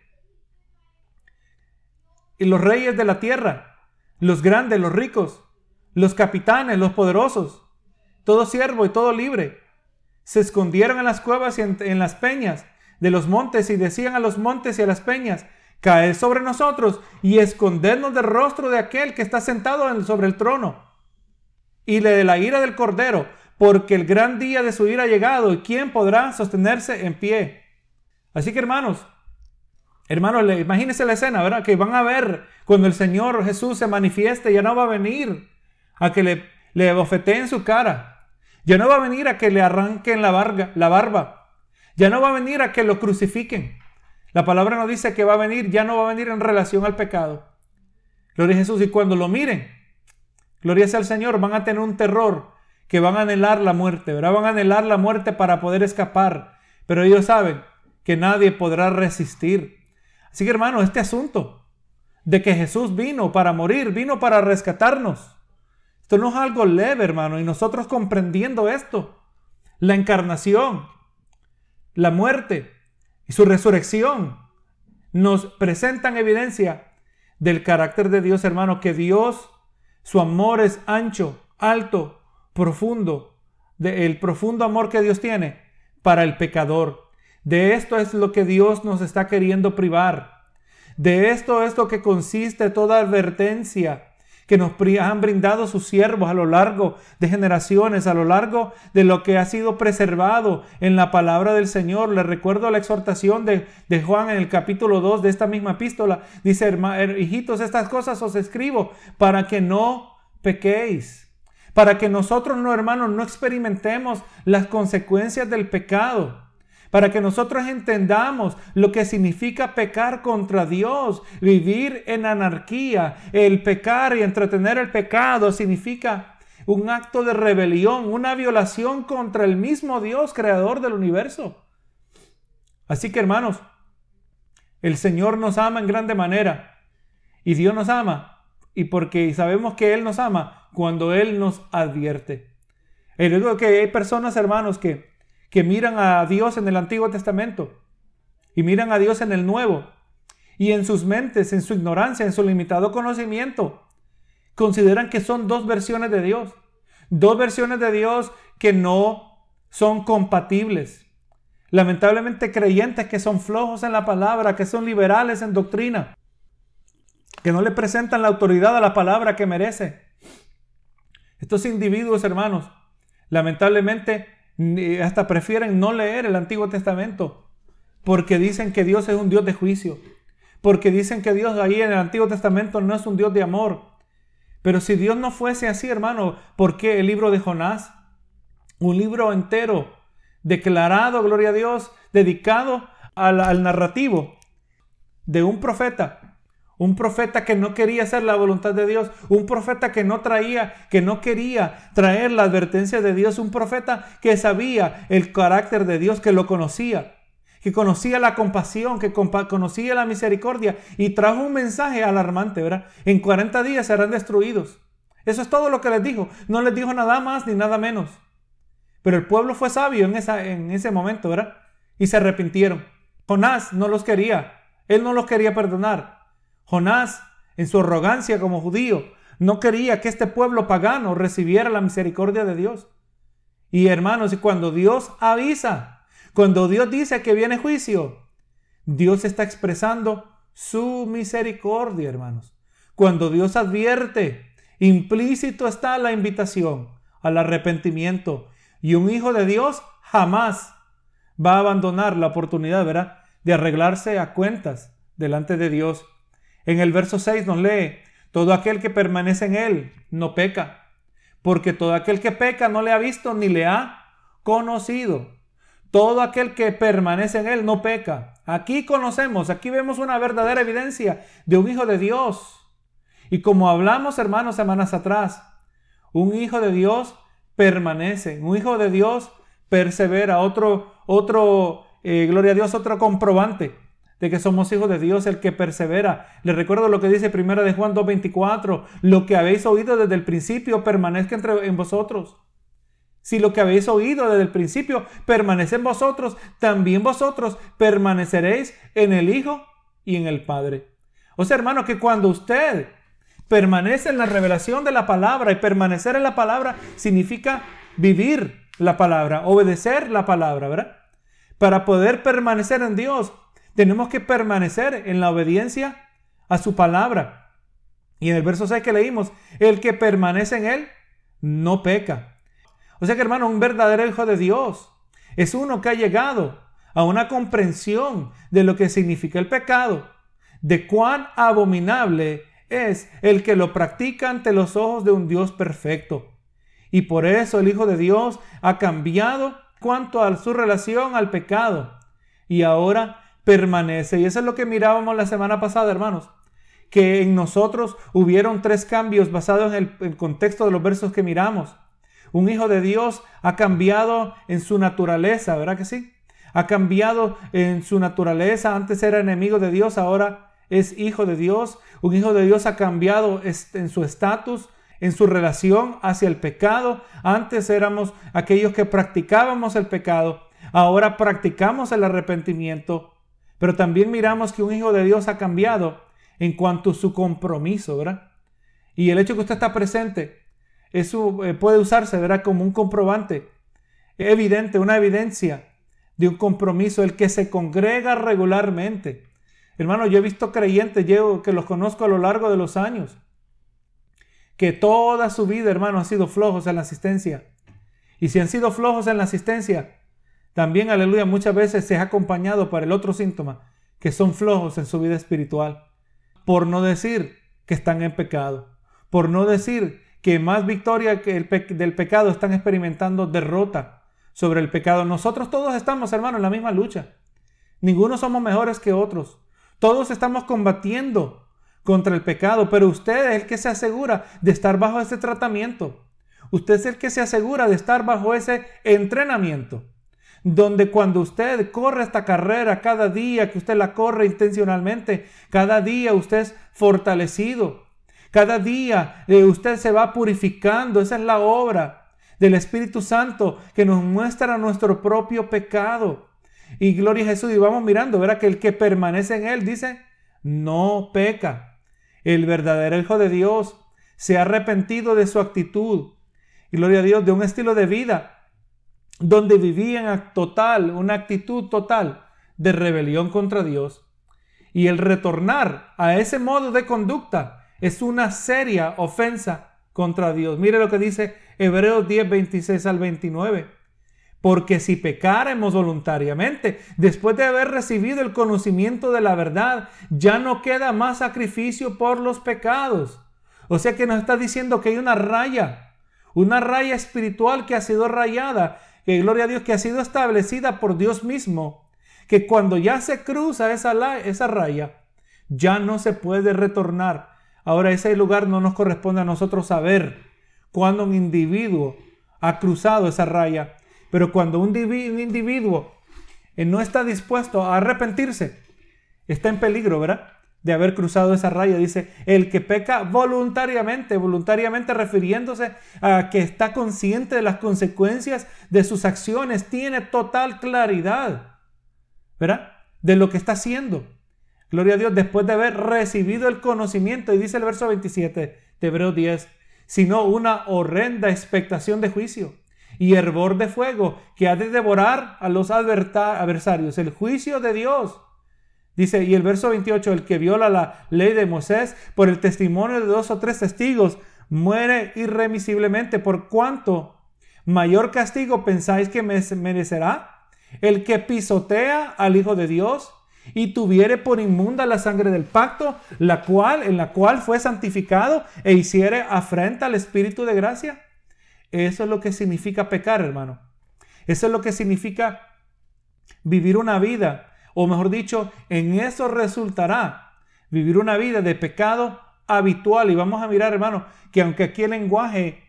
Speaker 1: y los reyes de la tierra, los grandes, los ricos, los capitanes, los poderosos, todo siervo y todo libre, se escondieron en las cuevas y en, las peñas de los montes y decían a los montes y a las peñas, caed sobre nosotros y escondernos del rostro de aquel que está sentado sobre el trono y de la ira del cordero, porque el gran día de su ira ha llegado y quién podrá sostenerse en pie. Así que hermanos, Hermanos, imagínense la escena, ¿verdad? Que van a ver cuando el Señor Jesús se manifieste, ya no va a venir a que le, le bofeteen su cara. Ya no va a venir a que le arranquen la, la barba. Ya no va a venir a que lo crucifiquen. La palabra nos dice que va a venir, ya no va a venir en relación al pecado. Gloria a Jesús. Y cuando lo miren, gloria sea al Señor, van a tener un terror que van a anhelar la muerte, ¿verdad? Van a anhelar la muerte para poder escapar. Pero ellos saben que nadie podrá resistir. Así que hermano, este asunto de que Jesús vino para morir, vino para rescatarnos. Esto no es algo leve, hermano, y nosotros comprendiendo esto, la encarnación, la muerte y su resurrección nos presentan evidencia del carácter de Dios, hermano, que Dios, su amor es ancho, alto, profundo, el profundo amor que Dios tiene para el pecador. De esto es lo que Dios nos está queriendo privar. De esto es lo que consiste toda advertencia que nos han brindado sus siervos a lo largo de generaciones, a lo largo de lo que ha sido preservado en la palabra del Señor. Les recuerdo la exhortación de, de Juan en el capítulo 2 de esta misma epístola. Dice, hijitos, estas cosas os escribo para que no pequéis. Para que nosotros, no hermanos, no experimentemos las consecuencias del pecado para que nosotros entendamos lo que significa pecar contra Dios, vivir en anarquía. El pecar y entretener el pecado significa un acto de rebelión, una violación contra el mismo Dios creador del universo. Así que hermanos, el Señor nos ama en grande manera Y Dios nos ama. Y porque sabemos que Él nos ama cuando Él nos advierte. Y digo que hay personas, hermanos, que, que miran a Dios en el Antiguo Testamento y miran a Dios en el Nuevo. Y en sus mentes, en su ignorancia, en su limitado conocimiento, consideran que son dos versiones de Dios. Dos versiones de Dios que no son compatibles. Lamentablemente creyentes que son flojos en la palabra, que son liberales en doctrina, que no le presentan la autoridad a la palabra que merece. Estos individuos, hermanos, lamentablemente hasta prefieren no leer el Antiguo Testamento porque dicen que Dios es un Dios de juicio, porque dicen que Dios ahí en el Antiguo Testamento no es un Dios de amor. Pero si Dios no fuese así, hermano, ¿por qué el libro de Jonás? Un libro entero declarado, gloria a Dios, dedicado al, narrativo de un profeta. Un profeta que no quería hacer la voluntad de Dios. Un profeta que no traía, que no quería traer la advertencia de Dios. Un profeta que sabía el carácter de Dios, que lo conocía. Que conocía la compasión, que conocía la misericordia. Y trajo un mensaje alarmante, ¿verdad? En 40 días serán destruidos. Eso es todo lo que les dijo. No les dijo nada más ni nada menos. Pero el pueblo fue sabio en, esa, en ese momento, ¿verdad? Y se arrepintieron. Jonás no los quería. Él no los quería perdonar. Jonás, en su arrogancia como judío, no quería que este pueblo pagano recibiera la misericordia de Dios. Y hermanos, cuando Dios avisa, cuando Dios dice que viene juicio, Dios está expresando su misericordia, hermanos. Cuando Dios advierte, implícito está la invitación al arrepentimiento y un hijo de Dios jamás va a abandonar la oportunidad, ¿verdad?, de arreglarse a cuentas delante de Dios. En el verso 6 nos lee, todo aquel que permanece en él no peca, porque todo aquel que peca no le ha visto ni le ha conocido. Todo aquel que permanece en él no peca. Aquí conocemos, aquí vemos una verdadera evidencia de un hijo de Dios. Y como hablamos, hermanos, semanas atrás, un hijo de Dios permanece. Un hijo de Dios persevera. Otro, otro, eh, gloria a Dios, otro comprobante de que somos hijos de Dios, el que persevera. Les recuerdo lo que dice primera de Juan 2.24, lo que habéis oído desde el principio permanezca entre en vosotros. Si lo que habéis oído desde el principio permanece en vosotros, también vosotros permaneceréis en el Hijo y en el Padre. O sea, hermano, que cuando usted permanece en la revelación de la palabra y permanecer en la palabra significa vivir la palabra, obedecer la palabra, ¿verdad? Para poder permanecer en Dios, tenemos que permanecer en la obediencia a su palabra. Y en el verso 6 que leímos, el que permanece en él no peca. O sea que hermano, un verdadero hijo de Dios es uno que ha llegado a una comprensión de lo que significa el pecado, de cuán abominable es el que lo practica ante los ojos de un Dios perfecto. Y por eso el Hijo de Dios ha cambiado cuanto a su relación al pecado. Y ahora permanece. Y eso es lo que mirábamos la semana pasada, hermanos. Que en nosotros hubieron tres cambios basados en el, contexto de los versos que miramos. Un hijo de Dios ha cambiado en su naturaleza, ¿verdad que sí? Ha cambiado en su naturaleza. Antes era enemigo de Dios, ahora es hijo de Dios. Un hijo de Dios ha cambiado en su estatus, en su relación hacia el pecado. Antes éramos aquellos que practicábamos el pecado. Ahora practicamos el arrepentimiento. Pero también miramos que un hijo de Dios ha cambiado en cuanto a su compromiso, ¿verdad? Y el hecho que usted está presente, eso eh, puede usarse, ¿verdad? Como un comprobante evidente, una evidencia de un compromiso, el que se congrega regularmente. Hermano, yo he visto creyentes, yo que los conozco a lo largo de los años, que toda su vida, hermano, han sido flojos en la asistencia. Y si han sido flojos en la asistencia, también, aleluya, muchas veces se ha acompañado para el otro síntoma, que son flojos en su vida espiritual. Por no decir que están en pecado. Por no decir que más victoria que el del pecado están experimentando derrota sobre el pecado. Nosotros todos estamos, hermano, en la misma lucha. Ninguno somos mejores que otros. Todos estamos combatiendo contra el pecado, pero usted es el que se asegura de estar bajo ese tratamiento. Usted es el que se asegura de estar bajo ese entrenamiento. Donde cuando usted corre esta carrera cada día, que usted la corre intencionalmente, cada día usted es fortalecido, cada día eh, usted se va purificando, esa es la obra del Espíritu Santo que nos muestra nuestro propio pecado. Y gloria a Jesús, y vamos mirando, verá que el que permanece en él dice, no peca. El verdadero Hijo de Dios se ha arrepentido de su actitud, gloria a Dios, de un estilo de vida donde vivían total, una actitud total de rebelión contra Dios. Y el retornar a ese modo de conducta es una seria ofensa contra Dios. Mire lo que dice Hebreos 10, 26 al 29. Porque si pecáremos voluntariamente, después de haber recibido el conocimiento de la verdad, ya no queda más sacrificio por los pecados. O sea que nos está diciendo que hay una raya, una raya espiritual que ha sido rayada que gloria a Dios, que ha sido establecida por Dios mismo, que cuando ya se cruza esa, esa raya, ya no se puede retornar. Ahora ese lugar no nos corresponde a nosotros saber cuando un individuo ha cruzado esa raya, pero cuando un, un individuo eh, no está dispuesto a arrepentirse, está en peligro, ¿verdad? De haber cruzado esa raya. Dice, el que peca voluntariamente, voluntariamente refiriéndose a que está consciente de las consecuencias de sus acciones, tiene total claridad, ¿verdad? De lo que está haciendo. Gloria a Dios, después de haber recibido el conocimiento, y dice el verso 27 de Hebreos 10, sino una horrenda expectación de juicio y hervor de fuego que ha de devorar a los adversarios, el juicio de Dios Dice, y el verso 28, el que viola la ley de Moisés por el testimonio de dos o tres testigos, muere irremisiblemente. ¿Por cuánto mayor castigo pensáis que merecerá? El que pisotea al Hijo de Dios y tuviere por inmunda la sangre del pacto, la cual, en la cual fue santificado e hiciere afrenta al Espíritu de gracia. Eso es lo que significa pecar, hermano. Eso es lo que significa vivir una vida o mejor dicho, en eso resultará vivir una vida de pecado habitual. Y vamos a mirar, hermano, que aunque aquí el lenguaje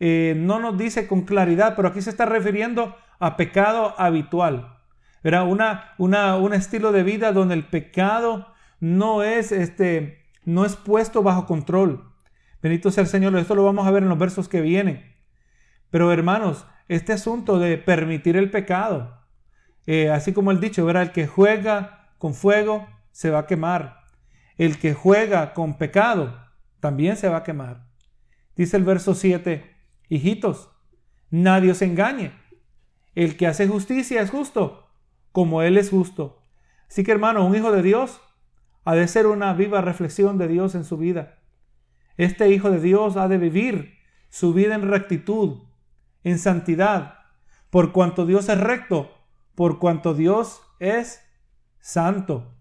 Speaker 1: eh, no nos dice con claridad, pero aquí se está refiriendo a pecado habitual. Era una, una, un estilo de vida donde el pecado no es, este, no es puesto bajo control. Bendito sea el Señor. Esto lo vamos a ver en los versos que vienen. Pero hermanos, este asunto de permitir el pecado, eh, así como el dicho, ¿verdad? El que juega con fuego se va a quemar. El que juega con pecado también se va a quemar. Dice el verso 7, hijitos, nadie os engañe. El que hace justicia es justo, como Él es justo. Así que hermano, un hijo de Dios ha de ser una viva reflexión de Dios en su vida. Este hijo de Dios ha de vivir su vida en rectitud, en santidad. Por cuanto Dios es recto, por cuanto Dios es santo.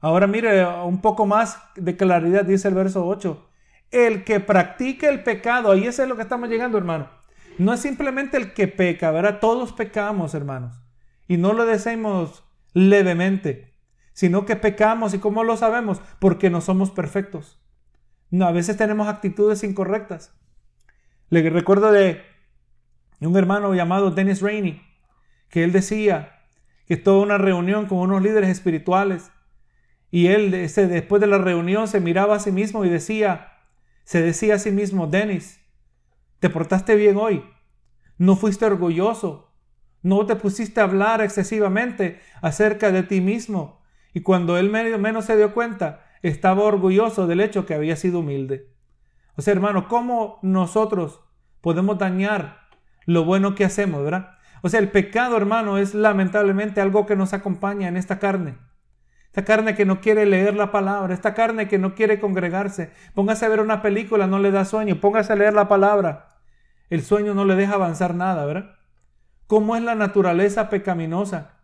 Speaker 1: Ahora mire un poco más de claridad, dice el verso 8. El que practique el pecado, ahí es lo que estamos llegando, hermano. No es simplemente el que peca, ¿verdad? Todos pecamos, hermanos. Y no lo decimos levemente, sino que pecamos. ¿Y cómo lo sabemos? Porque no somos perfectos. No, a veces tenemos actitudes incorrectas. Le recuerdo de un hermano llamado Dennis Rainey que él decía que toda una reunión con unos líderes espirituales y él después de la reunión se miraba a sí mismo y decía, se decía a sí mismo, Denis, te portaste bien hoy, no fuiste orgulloso, no te pusiste a hablar excesivamente acerca de ti mismo. Y cuando él menos se dio cuenta, estaba orgulloso del hecho que había sido humilde. O sea, hermano, ¿cómo nosotros podemos dañar lo bueno que hacemos, verdad? O sea, el pecado, hermano, es lamentablemente algo que nos acompaña en esta carne. Esta carne que no quiere leer la palabra, esta carne que no quiere congregarse. Póngase a ver una película, no le da sueño. Póngase a leer la palabra. El sueño no le deja avanzar nada, ¿verdad? ¿Cómo es la naturaleza pecaminosa?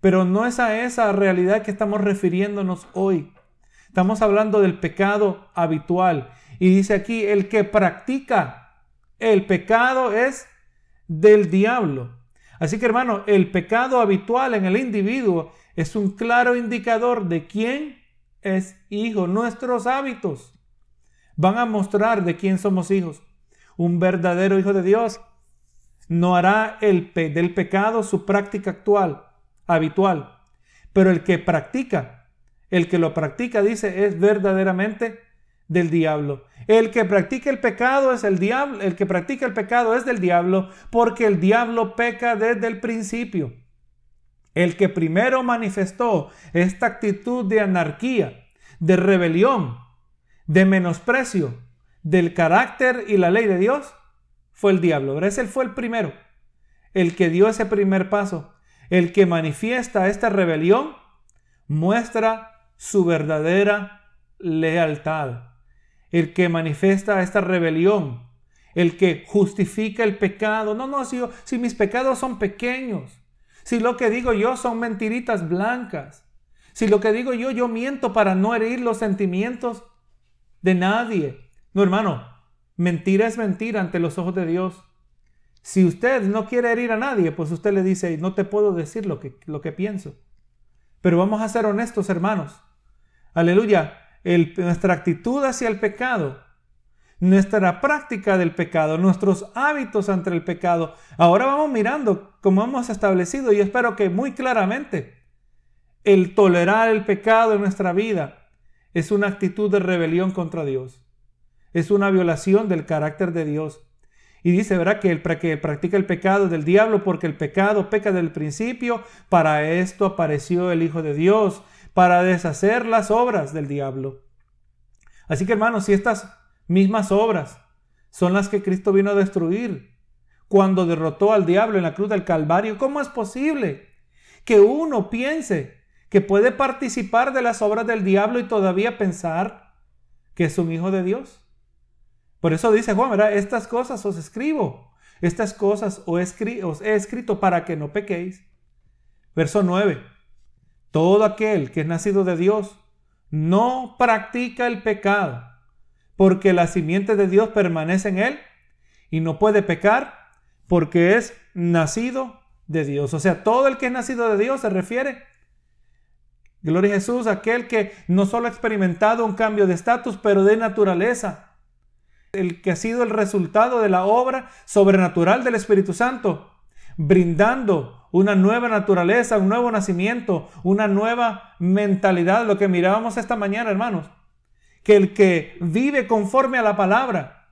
Speaker 1: Pero no es a esa realidad que estamos refiriéndonos hoy. Estamos hablando del pecado habitual. Y dice aquí, el que practica el pecado es del diablo. Así que hermano, el pecado habitual en el individuo es un claro indicador de quién es hijo. Nuestros hábitos van a mostrar de quién somos hijos. Un verdadero hijo de Dios no hará el del pecado su práctica actual, habitual. Pero el que practica, el que lo practica, dice, es verdaderamente del diablo. El que practica el pecado es el diablo, el que practica el pecado es del diablo, porque el diablo peca desde el principio. El que primero manifestó esta actitud de anarquía, de rebelión, de menosprecio del carácter y la ley de Dios, fue el diablo. Ese fue el primero, el que dio ese primer paso. El que manifiesta esta rebelión muestra su verdadera lealtad. El que manifiesta esta rebelión, el que justifica el pecado. No, no, si, si mis pecados son pequeños, si lo que digo yo son mentiritas blancas, si lo que digo yo, yo miento para no herir los sentimientos de nadie. No, hermano, Mentira es mentira ante los ojos de Dios. Si usted no quiere herir a nadie, pues usted le dice, no te puedo decir lo que, lo que pienso. Pero vamos a ser honestos, hermanos. Aleluya. Nuestra actitud hacia el pecado, nuestra práctica del pecado, nuestros hábitos ante el pecado. Ahora vamos mirando como hemos establecido y espero que muy claramente el tolerar el pecado en nuestra vida es una actitud de rebelión contra Dios es una violación del carácter de Dios. Y dice, ¿verdad? Que el que practica el pecado del diablo, porque el pecado peca del principio, para esto apareció el Hijo de Dios, para deshacer las obras del diablo. Así que hermanos, si estas mismas obras son las que Cristo vino a destruir cuando derrotó al diablo en la cruz del Calvario, ¿cómo es posible que uno piense que puede participar de las obras del diablo y todavía pensar que es un hijo de Dios? Por eso dice Juan, ¿verdad? Estas cosas os escribo. Estas cosas os, he escrito para que no pequéis. Verso 9. Todo aquel que es nacido de Dios no practica el pecado, porque la simiente de Dios permanece en él y no puede pecar porque es nacido de Dios. O sea, todo el que es nacido de Dios se refiere. Gloria a Jesús, aquel que no solo ha experimentado un cambio de estatus, pero de naturaleza el que ha sido el resultado de la obra sobrenatural del Espíritu Santo, brindando una nueva naturaleza, un nuevo nacimiento, una nueva mentalidad, lo que mirábamos esta mañana, hermanos, que el que vive conforme a la palabra,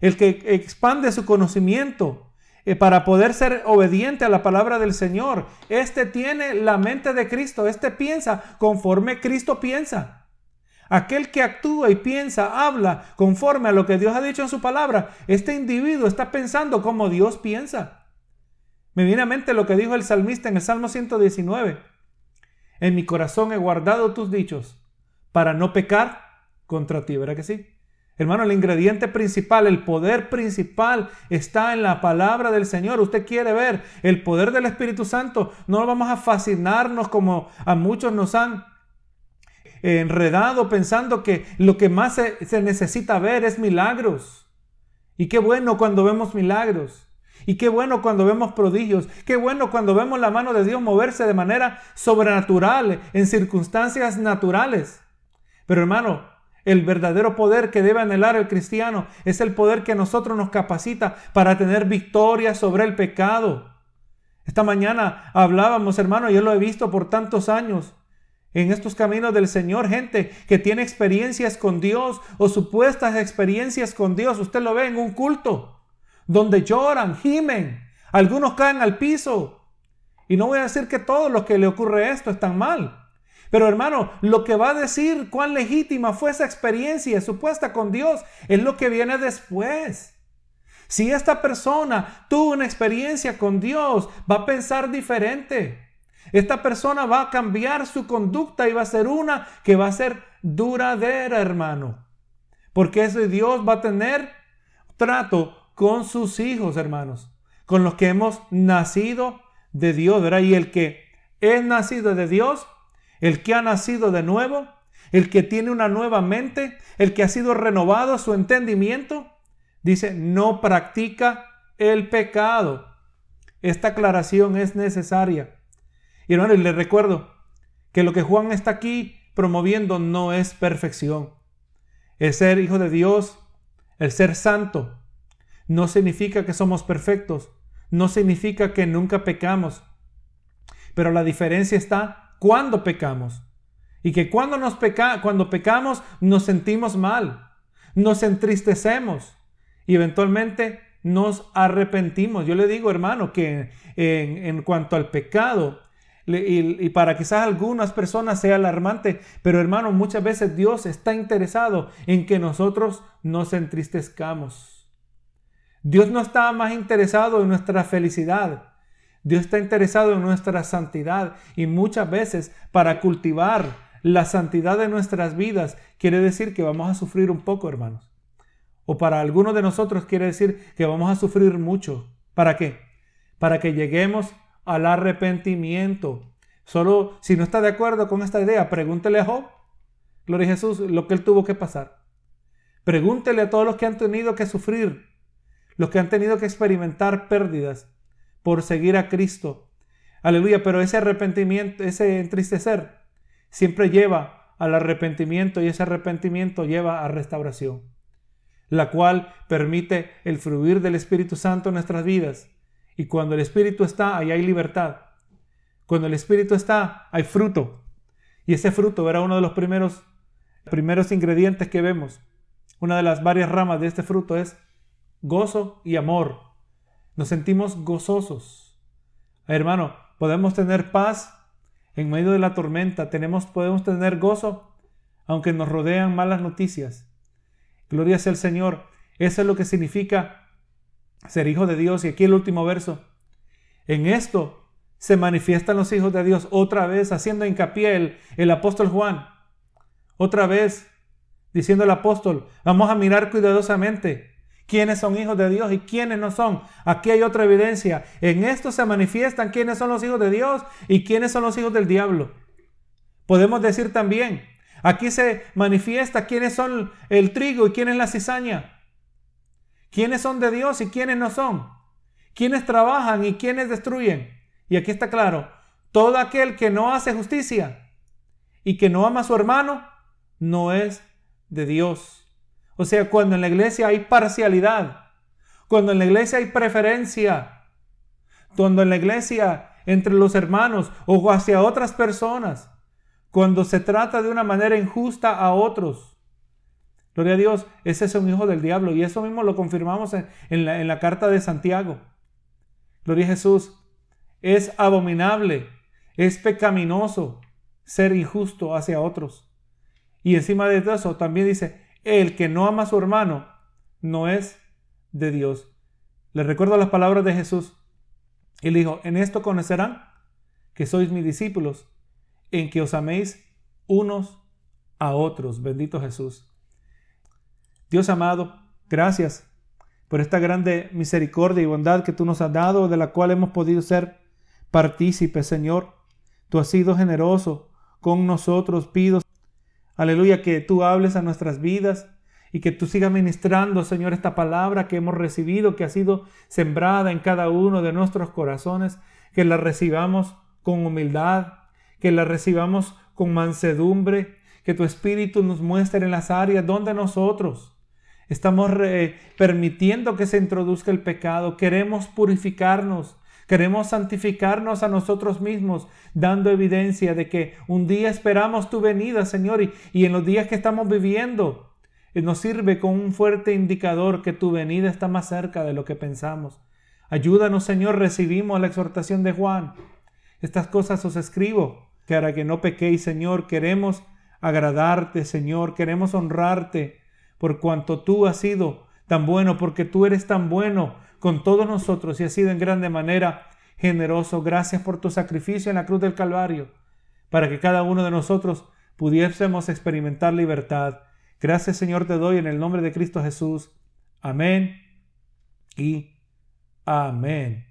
Speaker 1: el que expande su conocimiento eh, para poder ser obediente a la palabra del Señor, este tiene la mente de Cristo, este piensa conforme Cristo piensa. Aquel que actúa y piensa, habla conforme a lo que Dios ha dicho en su palabra, este individuo está pensando como Dios piensa. Me viene a mente lo que dijo el salmista en el Salmo 119. En mi corazón he guardado tus dichos para no pecar contra ti, ¿verdad que sí? Hermano, el ingrediente principal, el poder principal está en la palabra del Señor. Usted quiere ver el poder del Espíritu Santo. No vamos a fascinarnos como a muchos nos han enredado pensando que lo que más se, necesita ver es milagros. Y qué bueno cuando vemos milagros. Y qué bueno cuando vemos prodigios. Qué bueno cuando vemos la mano de Dios moverse de manera sobrenatural, en circunstancias naturales. Pero hermano, el verdadero poder que debe anhelar el cristiano es el poder que nosotros nos capacita para tener victoria sobre el pecado. Esta mañana hablábamos, hermano, yo lo he visto por tantos años en estos caminos del Señor, gente que tiene experiencias con Dios o supuestas experiencias con Dios. Usted lo ve en un culto donde lloran, gimen, algunos caen al piso. Y no voy a decir que todo lo que le ocurre esto es tan mal. Pero hermano, lo que va a decir cuán legítima fue esa experiencia supuesta con Dios es lo que viene después. Si esta persona tuvo una experiencia con Dios, va a pensar diferente. Esta persona va a cambiar su conducta y va a ser una que va a ser duradera, hermano. Porque ese Dios va a tener trato con sus hijos, hermanos, con los que hemos nacido de Dios. Y el que es nacido de Dios, el que ha nacido de nuevo, el que tiene una nueva mente, el que ha sido renovado su entendimiento, dice, no practica el pecado. Esta aclaración es necesaria. Y hermano, les recuerdo que lo que Juan está aquí promoviendo no es perfección. El ser hijo de Dios, el ser santo, no significa que somos perfectos. no significa que nunca pecamos. Pero la diferencia está cuando pecamos. Y que cuando, nos peca, cuando pecamos nos sentimos mal, nos entristecemos y eventualmente nos arrepentimos. Yo le digo, hermano, que en, cuanto al pecado, y, para quizás algunas personas sea alarmante, pero hermano, muchas veces Dios está interesado en que nosotros nos entristezcamos. Dios no está más interesado en nuestra felicidad. Dios está interesado en nuestra santidad y muchas veces para cultivar la santidad de nuestras vidas quiere decir que vamos a sufrir un poco, hermanos. O para algunos de nosotros quiere decir que vamos a sufrir mucho. ¿Para qué? Para que lleguemos al arrepentimiento. Solo si no está de acuerdo con esta idea, pregúntele a Job, Gloria a Jesús, lo que él tuvo que pasar. Pregúntele a todos los que han tenido que sufrir, los que han tenido que experimentar pérdidas por seguir a Cristo. Aleluya, pero ese arrepentimiento, ese entristecer, siempre lleva al arrepentimiento y ese arrepentimiento lleva a restauración, la cual permite el fluir del Espíritu Santo en nuestras vidas y cuando el Espíritu está, ahí hay libertad. Cuando el Espíritu está, hay fruto. Y ese fruto era uno de los primeros, primeros ingredientes que vemos. Una de las varias ramas de este fruto es gozo y amor. Nos sentimos gozosos. Hermano, podemos tener paz en medio de la tormenta. Tenemos, podemos tener gozo aunque nos rodean malas noticias. Gloria sea al Señor. Eso es lo que significa ser hijo de Dios. Y aquí el último verso. En esto se manifiestan los hijos de Dios otra vez, haciendo hincapié el, el apóstol Juan. Otra vez, diciendo el apóstol, vamos a mirar cuidadosamente quiénes son hijos de Dios y quiénes no son. Aquí hay otra evidencia. En esto se manifiestan quiénes son los hijos de Dios y quiénes son los hijos del diablo. Podemos decir también, aquí se manifiesta quiénes son el trigo y quién es la cizaña quiénes son de Dios y quiénes no son, quiénes trabajan y quiénes destruyen. Y aquí está claro, todo aquel que no hace justicia y que no ama a su hermano, no es de Dios. O sea, cuando en la iglesia hay parcialidad, cuando en la iglesia hay preferencia, cuando en la iglesia entre los hermanos o hacia otras personas, cuando se trata de una manera injusta a otros, Gloria a Dios, ese es un hijo del diablo y eso mismo lo confirmamos en, la, la carta de Santiago. Gloria a Jesús, es abominable, es pecaminoso ser injusto hacia otros. Y encima de eso también dice, el que no ama a su hermano no es de Dios. Les recuerdo las palabras de Jesús. Él dijo, en esto conocerán que sois mis discípulos, en que os améis unos a otros. Bendito Jesús. Dios amado, gracias por esta grande misericordia y bondad que tú nos has dado, de la cual hemos podido ser partícipes, Señor. Tú has sido generoso con nosotros. Pido, aleluya, que tú hables a nuestras vidas y que tú sigas ministrando, Señor, esta palabra que hemos recibido, que ha sido sembrada en cada uno de nuestros corazones, que la recibamos con humildad, que la recibamos con mansedumbre, que tu Espíritu nos muestre en las áreas donde nosotros Estamos permitiendo que se introduzca el pecado. Queremos purificarnos. Queremos santificarnos a nosotros mismos, dando evidencia de que un día esperamos tu venida, Señor, y, en los días que estamos viviendo eh, nos sirve como un fuerte indicador que tu venida está más cerca de lo que pensamos. Ayúdanos, Señor, recibimos la exhortación de Juan. Estas cosas os escribo, para que no pequéis, Señor. Queremos agradarte, Señor, queremos honrarte por cuanto tú has sido tan bueno, porque tú eres tan bueno con todos nosotros y has sido en grande manera generoso. Gracias por tu sacrificio en la cruz del Calvario, para que cada uno de nosotros pudiésemos experimentar libertad. Gracias Señor te doy en el nombre de Cristo Jesús. Amén y amén.